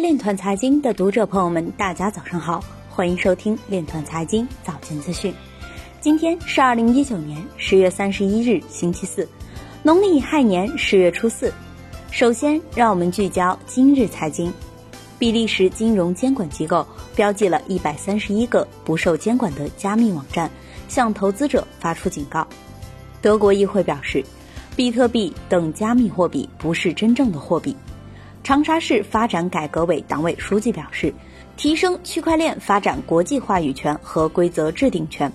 链团财经的读者朋友们，大家早上好，欢迎收听链团财经早间资讯。今天是二零一九年十月三十一日，星期四，农历亥年十月初四。首先，让我们聚焦今日财经。比利时金融监管机构标记了一百三十一个不受监管的加密网站，向投资者发出警告。德国议会表示，比特币等加密货币不是真正的货币。长沙市发展改革委党委书记表示，提升区块链发展国际话语权和规则制定权。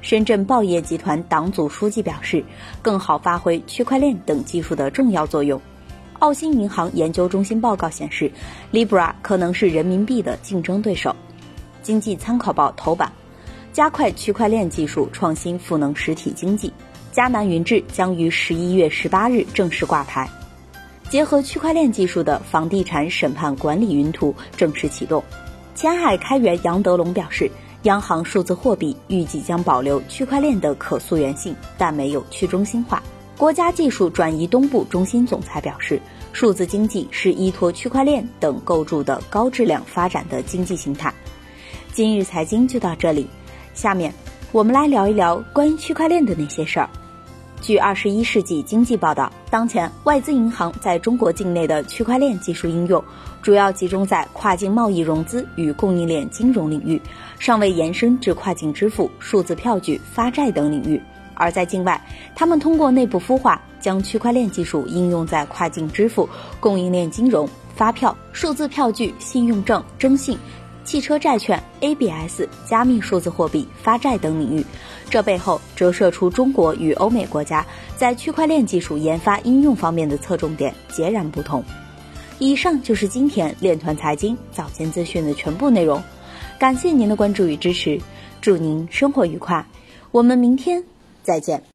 深圳报业集团党组书记表示，更好发挥区块链等技术的重要作用。澳新银行研究中心报告显示，Libra 可能是人民币的竞争对手。经济参考报头版，加快区块链技术创新赋能实体经济。迦南云智将于十一月十八日正式挂牌。结合区块链技术的房地产审判管理云图正式启动。前海开源杨德龙表示，央行数字货币预计将保留区块链的可溯源性，但没有去中心化。国家技术转移东部中心总裁表示，数字经济是依托区块链等构筑的高质量发展的经济形态。今日财经就到这里，下面我们来聊一聊关于区块链的那些事儿。据《二十一世纪经济报道》，当前外资银行在中国境内的区块链技术应用，主要集中在跨境贸易融资与供应链金融领域，尚未延伸至跨境支付、数字票据、发债等领域。而在境外，他们通过内部孵化，将区块链技术应用在跨境支付、供应链金融、发票、数字票据、信用证征信。汽车债券、ABS、加密数字货币、发债等领域，这背后折射出中国与欧美国家在区块链技术研发应用方面的侧重点截然不同。以上就是今天链团财经早间资讯的全部内容，感谢您的关注与支持，祝您生活愉快，我们明天再见。